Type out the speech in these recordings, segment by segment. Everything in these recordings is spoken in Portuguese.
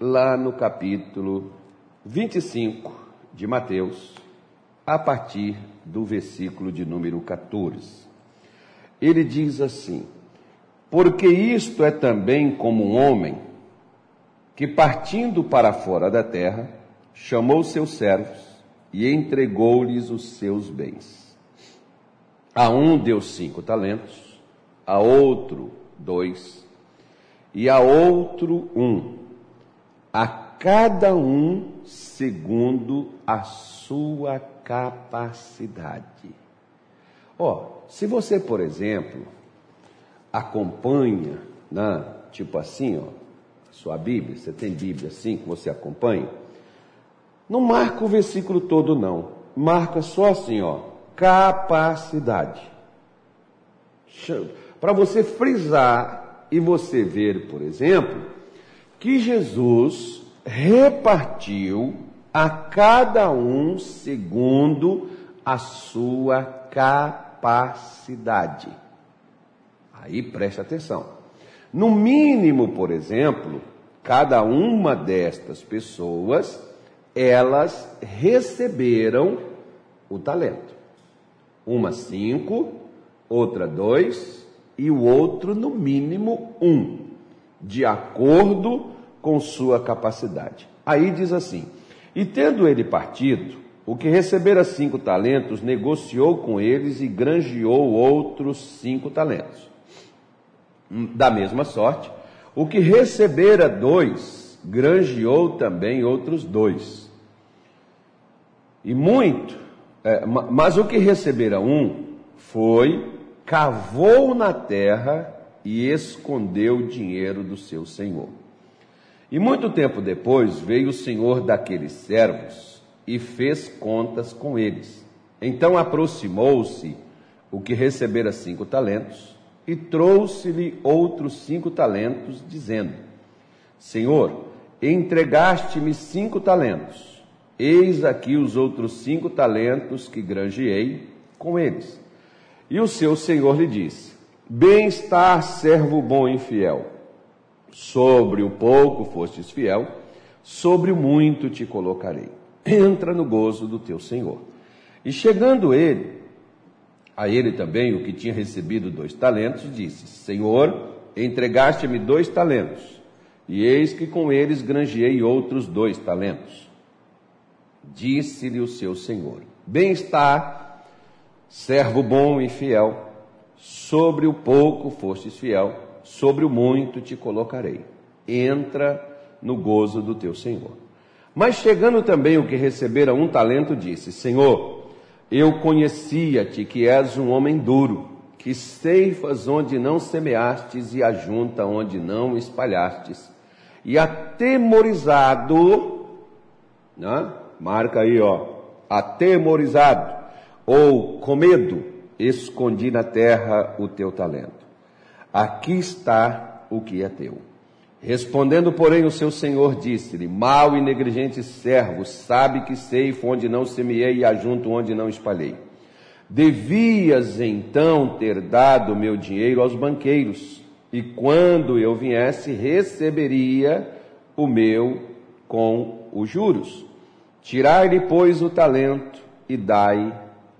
lá no capítulo 25 de Mateus, a partir do versículo de número 14. Ele diz assim: Porque isto é também como um homem que, partindo para fora da terra, chamou seus servos e entregou-lhes os seus bens. A um deu cinco talentos, a outro dois, e a outro um, a cada um segundo a sua capacidade. Ó, oh, se você, por exemplo, acompanha, né, tipo assim, ó, sua Bíblia, você tem Bíblia assim que você acompanha, não marca o versículo todo não, marca só assim, ó, capacidade. Para você frisar e você ver, por exemplo, que Jesus repartiu a cada um segundo a sua capacidade. Aí preste atenção. No mínimo, por exemplo, cada uma destas pessoas, elas receberam o talento. Uma cinco, outra dois e o outro no mínimo um, de acordo com sua capacidade. Aí diz assim: e tendo ele partido, o que recebera cinco talentos negociou com eles e granjeou outros cinco talentos. Da mesma sorte, o que recebera dois, granjeou também outros dois. E muito, é, mas o que recebera um foi, cavou na terra e escondeu o dinheiro do seu senhor. E muito tempo depois veio o senhor daqueles servos e fez contas com eles. Então aproximou-se o que recebera cinco talentos e trouxe-lhe outros cinco talentos, dizendo: Senhor, entregaste-me cinco talentos, eis aqui os outros cinco talentos que granjeei com eles. E o seu senhor lhe disse: Bem-estar, servo bom e fiel. Sobre o pouco fostes fiel, sobre o muito te colocarei. Entra no gozo do teu Senhor. E chegando ele, a ele também, o que tinha recebido dois talentos, disse: Senhor, entregaste-me dois talentos, e eis que com eles granjeei outros dois talentos. Disse-lhe o seu Senhor: Bem está, servo bom e fiel, sobre o pouco fostes fiel sobre o muito te colocarei. Entra no gozo do teu Senhor. Mas chegando também o que recebera um talento, disse: Senhor, eu conhecia-te que és um homem duro, que ceifas onde não semeastes e ajunta onde não espalhastes. E atemorizado, né? marca aí, ó, atemorizado, ou com medo, escondi na terra o teu talento. Aqui está o que é teu. Respondendo, porém, o seu senhor disse-lhe: Mal e negligente servo, sabe que sei onde não semeei e ajunto onde não espalhei. Devias então ter dado meu dinheiro aos banqueiros, e quando eu viesse, receberia o meu com os juros. Tirai-lhe, pois, o talento e dai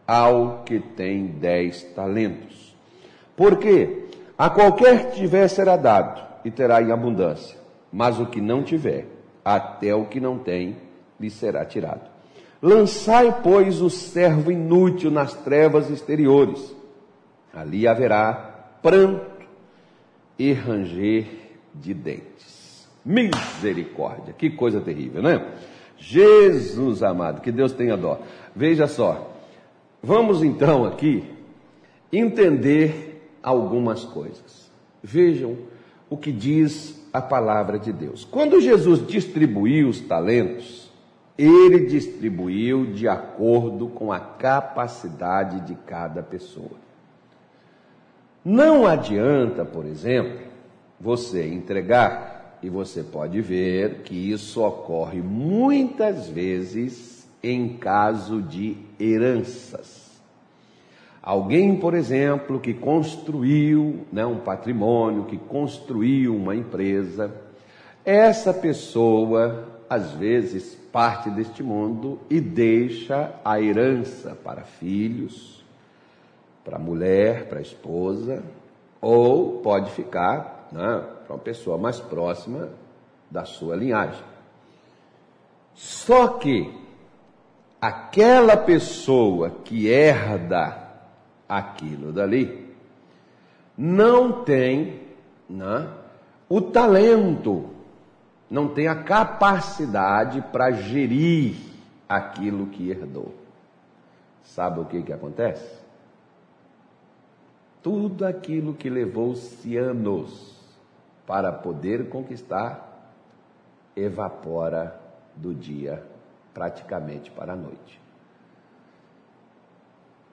ao que tem dez talentos. Por quê? A qualquer que tiver será dado e terá em abundância, mas o que não tiver, até o que não tem, lhe será tirado. Lançai, pois, o servo inútil nas trevas exteriores. Ali haverá pranto e ranger de dentes. Misericórdia, que coisa terrível, não é? Jesus amado, que Deus tenha dó. Veja só, vamos então aqui entender algumas coisas. Vejam o que diz a palavra de Deus. Quando Jesus distribuiu os talentos, ele distribuiu de acordo com a capacidade de cada pessoa. Não adianta, por exemplo, você entregar, e você pode ver que isso ocorre muitas vezes em caso de heranças. Alguém, por exemplo, que construiu né, um patrimônio, que construiu uma empresa, essa pessoa, às vezes, parte deste mundo e deixa a herança para filhos, para mulher, para esposa, ou pode ficar né, para uma pessoa mais próxima da sua linhagem. Só que aquela pessoa que herda aquilo dali não tem né, o talento, não tem a capacidade para gerir aquilo que herdou. Sabe o que, que acontece? Tudo aquilo que levou-se anos para poder conquistar evapora do dia praticamente para a noite.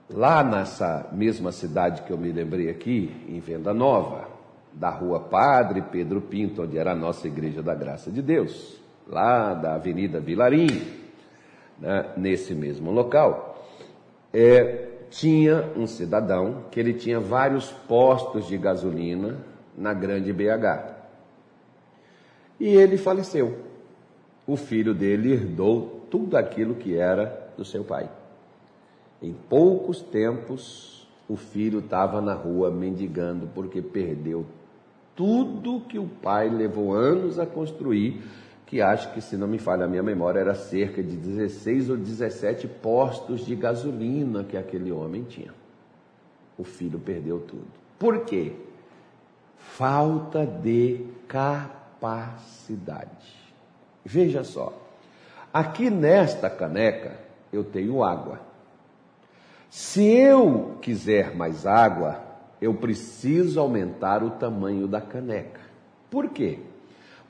Lá nessa mesma cidade que eu me lembrei aqui, em Venda Nova, da rua Padre Pedro Pinto, onde era a nossa Igreja da Graça de Deus, lá da Avenida Vilarim, né, nesse mesmo local, é, tinha um cidadão que ele tinha vários postos de gasolina na grande BH. E ele faleceu. O filho dele herdou tudo aquilo que era do seu pai. Em poucos tempos, o filho estava na rua mendigando porque perdeu tudo que o pai levou anos a construir, que acho que, se não me falha a minha memória, era cerca de 16 ou 17 postos de gasolina que aquele homem tinha. O filho perdeu tudo. Por quê? Falta de capacidade. Veja só, aqui nesta caneca eu tenho água. Se eu quiser mais água, eu preciso aumentar o tamanho da caneca. Por quê?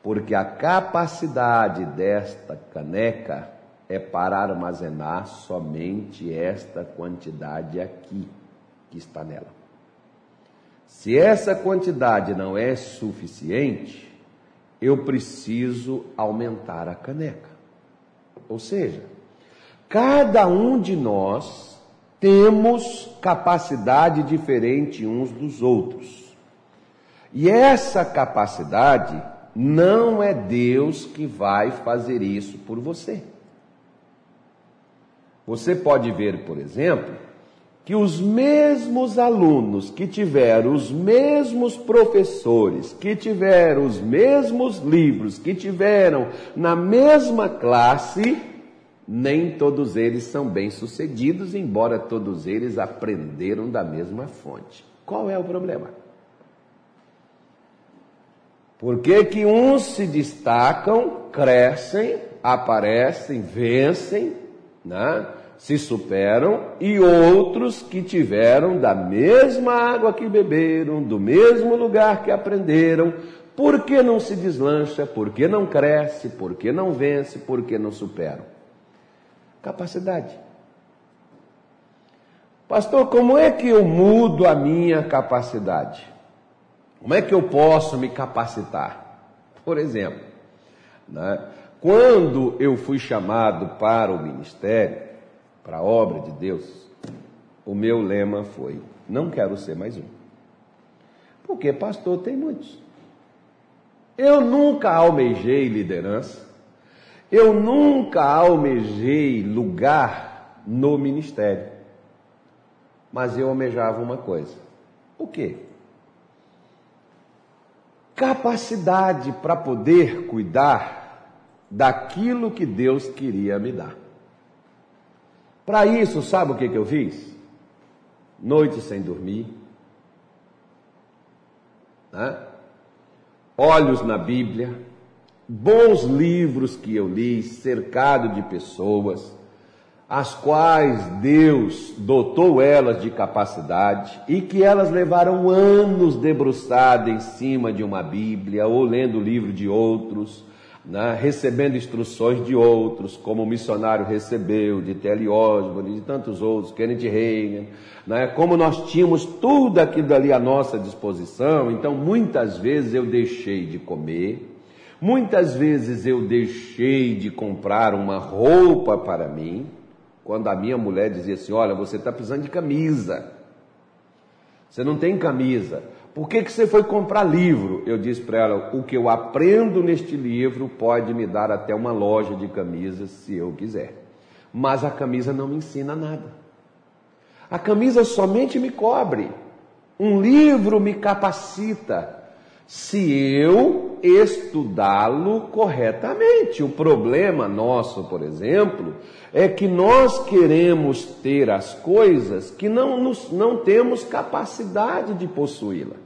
Porque a capacidade desta caneca é para armazenar somente esta quantidade aqui que está nela. Se essa quantidade não é suficiente, eu preciso aumentar a caneca. Ou seja, cada um de nós temos capacidade diferente uns dos outros. E essa capacidade não é Deus que vai fazer isso por você. Você pode ver, por exemplo, que os mesmos alunos que tiveram os mesmos professores, que tiveram os mesmos livros, que tiveram na mesma classe, nem todos eles são bem-sucedidos, embora todos eles aprenderam da mesma fonte. Qual é o problema? Por que, que uns se destacam, crescem, aparecem, vencem, né? Se superam, e outros que tiveram da mesma água que beberam, do mesmo lugar que aprenderam, por que não se deslancha, por que não cresce, por que não vence, por que não superam? Capacidade. Pastor, como é que eu mudo a minha capacidade? Como é que eu posso me capacitar? Por exemplo, né, quando eu fui chamado para o ministério, para a obra de Deus, o meu lema foi: não quero ser mais um. Porque pastor tem muitos. Eu nunca almejei liderança. Eu nunca almejei lugar no ministério, mas eu almejava uma coisa: o quê? Capacidade para poder cuidar daquilo que Deus queria me dar. Para isso, sabe o que, que eu fiz? Noite sem dormir, né? olhos na Bíblia bons livros que eu li, cercado de pessoas, as quais Deus dotou elas de capacidade e que elas levaram anos debruçadas em cima de uma Bíblia ou lendo o livro de outros, né, recebendo instruções de outros, como o missionário recebeu, de Telly Osborne, de tantos outros, Kenneth Reagan, né, como nós tínhamos tudo aquilo ali à nossa disposição, então muitas vezes eu deixei de comer, Muitas vezes eu deixei de comprar uma roupa para mim, quando a minha mulher dizia assim: Olha, você está precisando de camisa. Você não tem camisa. Por que, que você foi comprar livro? Eu disse para ela: o que eu aprendo neste livro pode me dar até uma loja de camisas se eu quiser. Mas a camisa não me ensina nada. A camisa somente me cobre. Um livro me capacita se eu estudá-lo corretamente. O problema nosso, por exemplo, é que nós queremos ter as coisas que não, nos, não temos capacidade de possuí-la.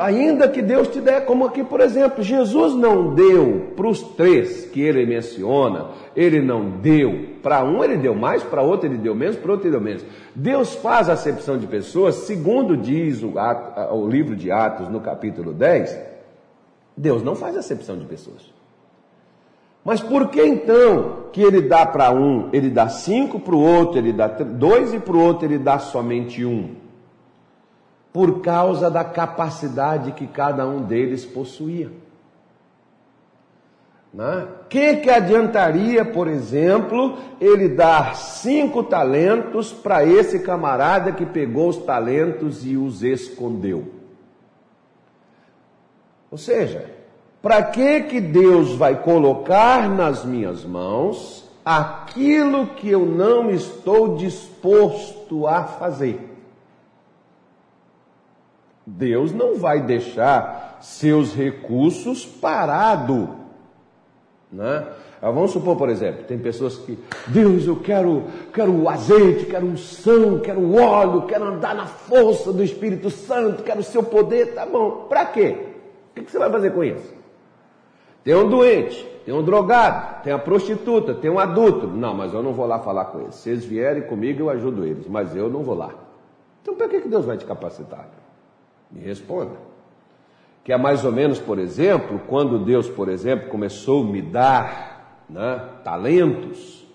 Ainda que Deus te der, como aqui, por exemplo, Jesus não deu para os três que ele menciona, ele não deu. Para um ele deu mais, para outro ele deu menos, para outro ele deu menos. Deus faz acepção de pessoas, segundo diz o, o livro de Atos, no capítulo 10, Deus não faz acepção de pessoas. Mas por que então que ele dá para um, ele dá cinco para o outro, ele dá dois e para o outro ele dá somente um? Por causa da capacidade que cada um deles possuía. Né? Que que adiantaria, por exemplo, ele dar cinco talentos para esse camarada que pegou os talentos e os escondeu? Ou seja, para que que Deus vai colocar nas minhas mãos aquilo que eu não estou disposto a fazer? Deus não vai deixar seus recursos parado, né? Ah, vamos supor, por exemplo, tem pessoas que, Deus, eu quero, quero azeite, quero unção, quero o óleo, quero andar na força do Espírito Santo, quero o seu poder, tá bom. Para quê? O que você vai fazer com isso? Tem um doente, tem um drogado, tem a prostituta, tem um adulto. Não, mas eu não vou lá falar com eles. Se eles vierem comigo, eu ajudo eles, mas eu não vou lá. Então, para que Deus vai te capacitar? Me responda. Que é mais ou menos, por exemplo, quando Deus, por exemplo, começou a me dar né, talentos,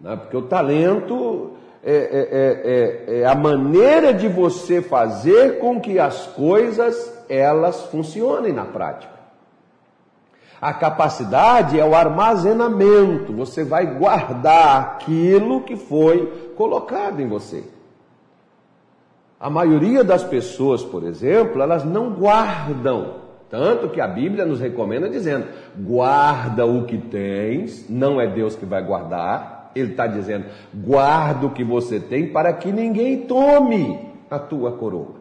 né, porque o talento é, é, é, é, a maneira de você fazer com que as coisas elas funcionem na prática. A capacidade é o armazenamento, você vai guardar aquilo que foi colocado em você. A maioria das pessoas, por exemplo, elas não guardam. Tanto que a Bíblia nos recomenda dizendo: guarda o que tens, não é Deus que vai guardar. Ele está dizendo: guarda o que você tem para que ninguém tome a tua coroa.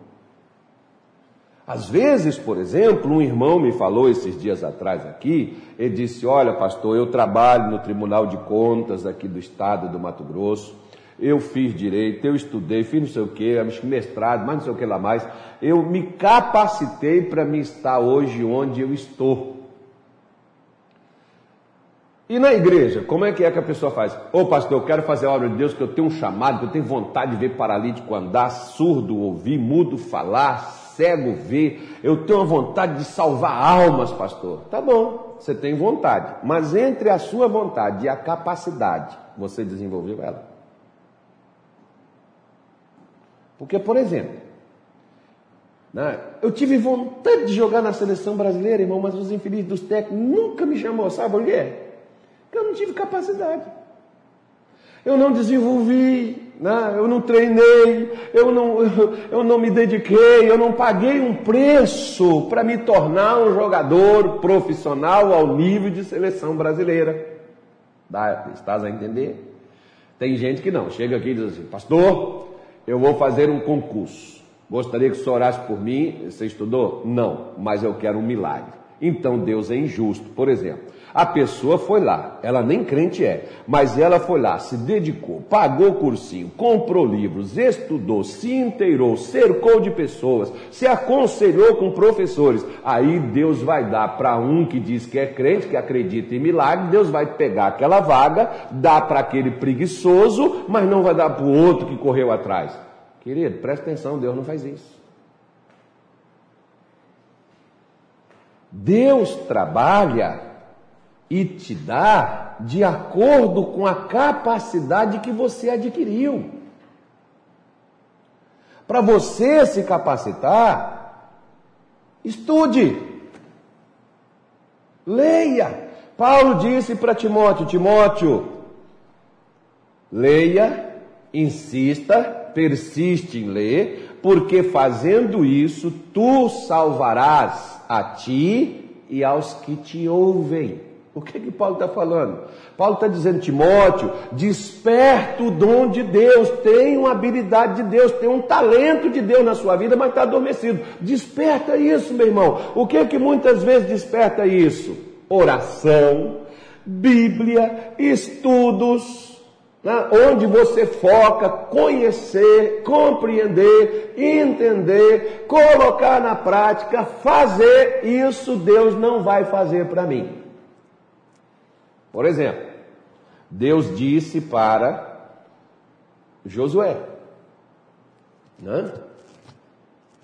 Às vezes, por exemplo, um irmão me falou esses dias atrás aqui, ele disse: Olha, pastor, eu trabalho no Tribunal de Contas aqui do estado do Mato Grosso eu fiz direito, eu estudei, fiz não sei o que, mestrado, mais não sei o que lá mais. Eu me capacitei para me estar hoje onde eu estou. E na igreja, como é que é que a pessoa faz? Ô pastor, eu quero fazer a obra de Deus, que eu tenho um chamado, que eu tenho vontade de ver paralítico andar, surdo ouvir, mudo falar, cego ver. Eu tenho uma vontade de salvar almas, pastor. Tá bom, você tem vontade. Mas entre a sua vontade e a capacidade, você desenvolveu ela. Porque, por exemplo, né, eu tive vontade de jogar na seleção brasileira, irmão, mas os infelizes dos técnicos nunca me chamou, sabe por quê? Porque eu não tive capacidade. Eu não desenvolvi, né, eu não treinei, eu não, eu, não me dediquei, eu não paguei um preço para me tornar um jogador profissional ao nível de seleção brasileira. Dá, estás a entender? Tem gente que não, chega aqui e diz assim, pastor, eu vou fazer um concurso. Gostaria que senhor orasse por mim. Você estudou? Não, mas eu quero um milagre. Então Deus é injusto. Por exemplo, a pessoa foi lá, ela nem crente é, mas ela foi lá, se dedicou, pagou cursinho, comprou livros, estudou, se inteirou, cercou de pessoas, se aconselhou com professores. Aí Deus vai dar para um que diz que é crente, que acredita em milagre, Deus vai pegar aquela vaga, dar para aquele preguiçoso, mas não vai dar para o outro que correu atrás. Querido, presta atenção, Deus não faz isso. Deus trabalha e te dá de acordo com a capacidade que você adquiriu. Para você se capacitar, estude, leia. Paulo disse para Timóteo: Timóteo, leia, insista persiste em ler, porque fazendo isso tu salvarás a ti e aos que te ouvem. O que que Paulo está falando? Paulo está dizendo, Timóteo, desperta o dom de Deus, tem uma habilidade de Deus, tem um talento de Deus na sua vida, mas está adormecido. Desperta isso, meu irmão. O que que muitas vezes desperta isso? Oração, Bíblia, estudos, né? onde você foca conhecer, compreender, entender, colocar na prática, fazer, isso Deus não vai fazer para mim. Por exemplo, Deus disse para Josué, né?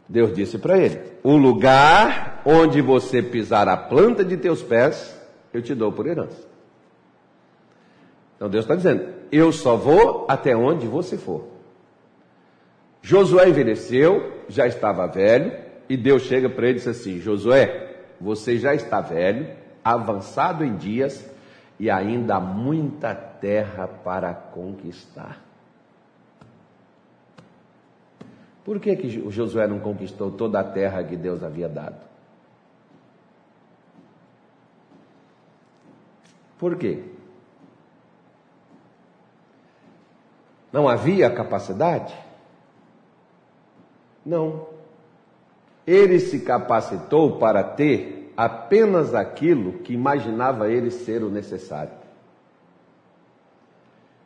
Deus disse para ele: O lugar onde você pisar a planta de teus pés, eu te dou por herança. Então Deus está dizendo: Eu só vou até onde você for. Josué envelheceu, já estava velho, e Deus chega para ele e diz assim: Josué, você já está velho, avançado em dias, e ainda há muita terra para conquistar. Por que, que Josué não conquistou toda a terra que Deus havia dado? Por quê? Não havia capacidade? Não. Ele se capacitou para ter apenas aquilo que imaginava ele ser o necessário.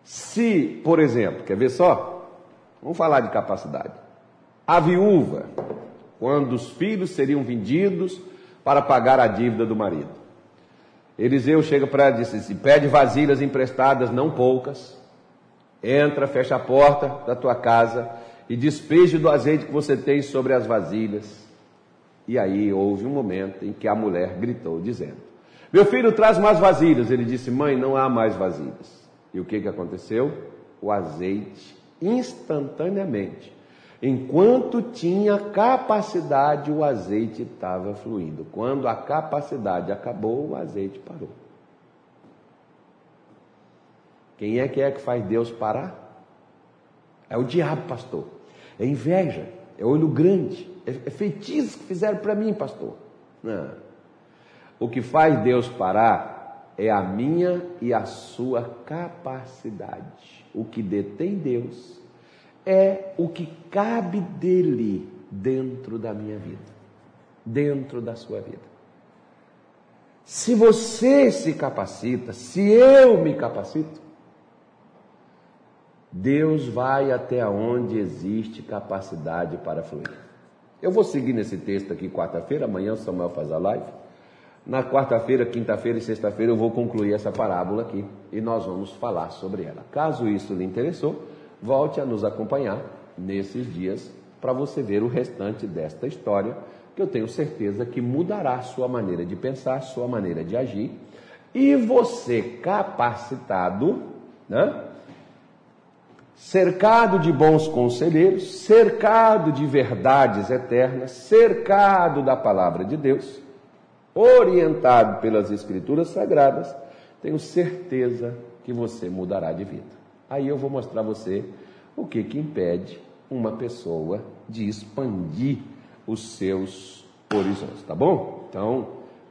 Se, por exemplo, quer ver só? Vamos falar de capacidade. A viúva, quando os filhos seriam vendidos para pagar a dívida do marido. Eliseu chega para ela e diz assim: pede vasilhas emprestadas, não poucas. Entra, fecha a porta da tua casa e despeje do azeite que você tem sobre as vasilhas e aí houve um momento em que a mulher gritou, dizendo: Meu filho traz mais vasilhas. Ele disse: Mãe, não há mais vasilhas. E o que, que aconteceu? O azeite, instantaneamente, enquanto tinha capacidade, o azeite estava fluindo. Quando a capacidade acabou, o azeite parou. Quem é que é que faz Deus parar? É o diabo, pastor. É inveja, é olho grande, é, é feitiço que fizeram para mim, pastor. Não. O que faz Deus parar é a minha e a sua capacidade. O que detém Deus é o que cabe dele dentro da minha vida, dentro da sua vida. Se você se capacita, se eu me capacito, Deus vai até onde existe capacidade para fluir. Eu vou seguir nesse texto aqui quarta-feira, amanhã o Samuel faz a live. Na quarta-feira, quinta-feira e sexta-feira eu vou concluir essa parábola aqui e nós vamos falar sobre ela. Caso isso lhe interessou, volte a nos acompanhar nesses dias para você ver o restante desta história, que eu tenho certeza que mudará sua maneira de pensar, sua maneira de agir, e você capacitado, né? Cercado de bons conselheiros, cercado de verdades eternas, cercado da palavra de Deus, orientado pelas Escrituras Sagradas, tenho certeza que você mudará de vida. Aí eu vou mostrar a você o que, que impede uma pessoa de expandir os seus horizontes, tá bom? Então,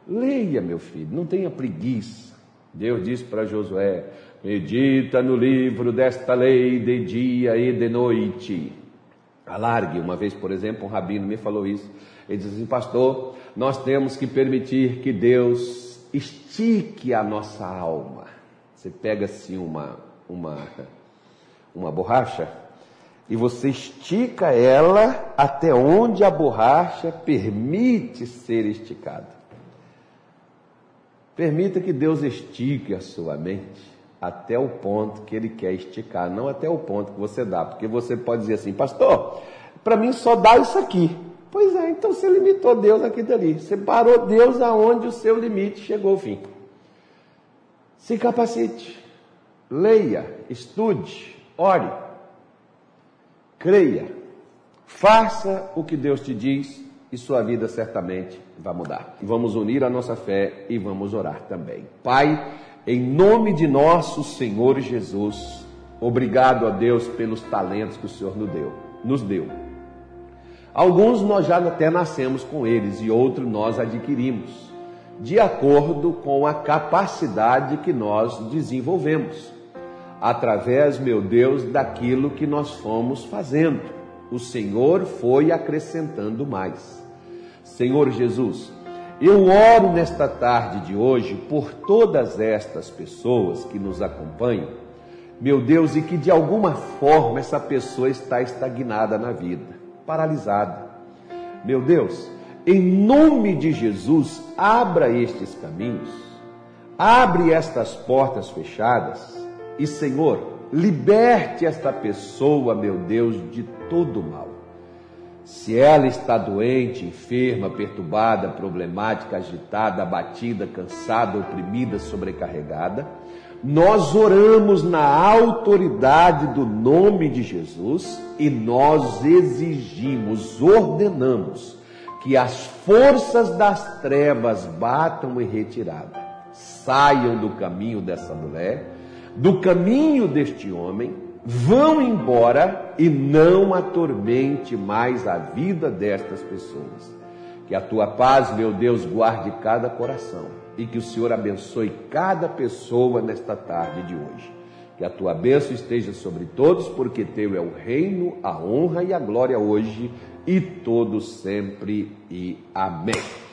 leia, meu filho, não tenha preguiça. Deus disse para Josué: Medita no livro desta lei de dia e de noite. Alargue. Uma vez, por exemplo, um rabino me falou isso. Ele disse assim, pastor, nós temos que permitir que Deus estique a nossa alma. Você pega assim uma, uma, uma borracha e você estica ela até onde a borracha permite ser esticada. Permita que Deus estique a sua mente até o ponto que ele quer esticar, não até o ponto que você dá, porque você pode dizer assim, pastor, para mim só dá isso aqui. Pois é, então você limitou Deus aqui dali, você parou Deus aonde o seu limite chegou ao fim. Se capacite, leia, estude, ore, creia, faça o que Deus te diz e sua vida certamente vai mudar. Vamos unir a nossa fé e vamos orar também. Pai, em nome de nosso Senhor Jesus, Obrigado a Deus pelos talentos que o Senhor nos deu. Nos deu. Alguns nós já até nascemos com eles e outros nós adquirimos, de acordo com a capacidade que nós desenvolvemos, através, meu Deus, daquilo que nós fomos fazendo. O Senhor foi acrescentando mais. Senhor Jesus, eu oro nesta tarde de hoje por todas estas pessoas que nos acompanham, meu Deus, e que de alguma forma essa pessoa está estagnada na vida, paralisada. Meu Deus, em nome de Jesus, abra estes caminhos, abre estas portas fechadas e, Senhor, liberte esta pessoa, meu Deus, de todo mal. Se ela está doente, enferma, perturbada, problemática, agitada, abatida, cansada, oprimida, sobrecarregada, nós oramos na autoridade do nome de Jesus e nós exigimos, ordenamos que as forças das trevas batam em retirada, saiam do caminho dessa mulher, do caminho deste homem vão embora e não atormente mais a vida destas pessoas. Que a tua paz, meu Deus, guarde cada coração e que o Senhor abençoe cada pessoa nesta tarde de hoje. Que a tua bênção esteja sobre todos, porque teu é o reino, a honra e a glória hoje e todos sempre. E amém.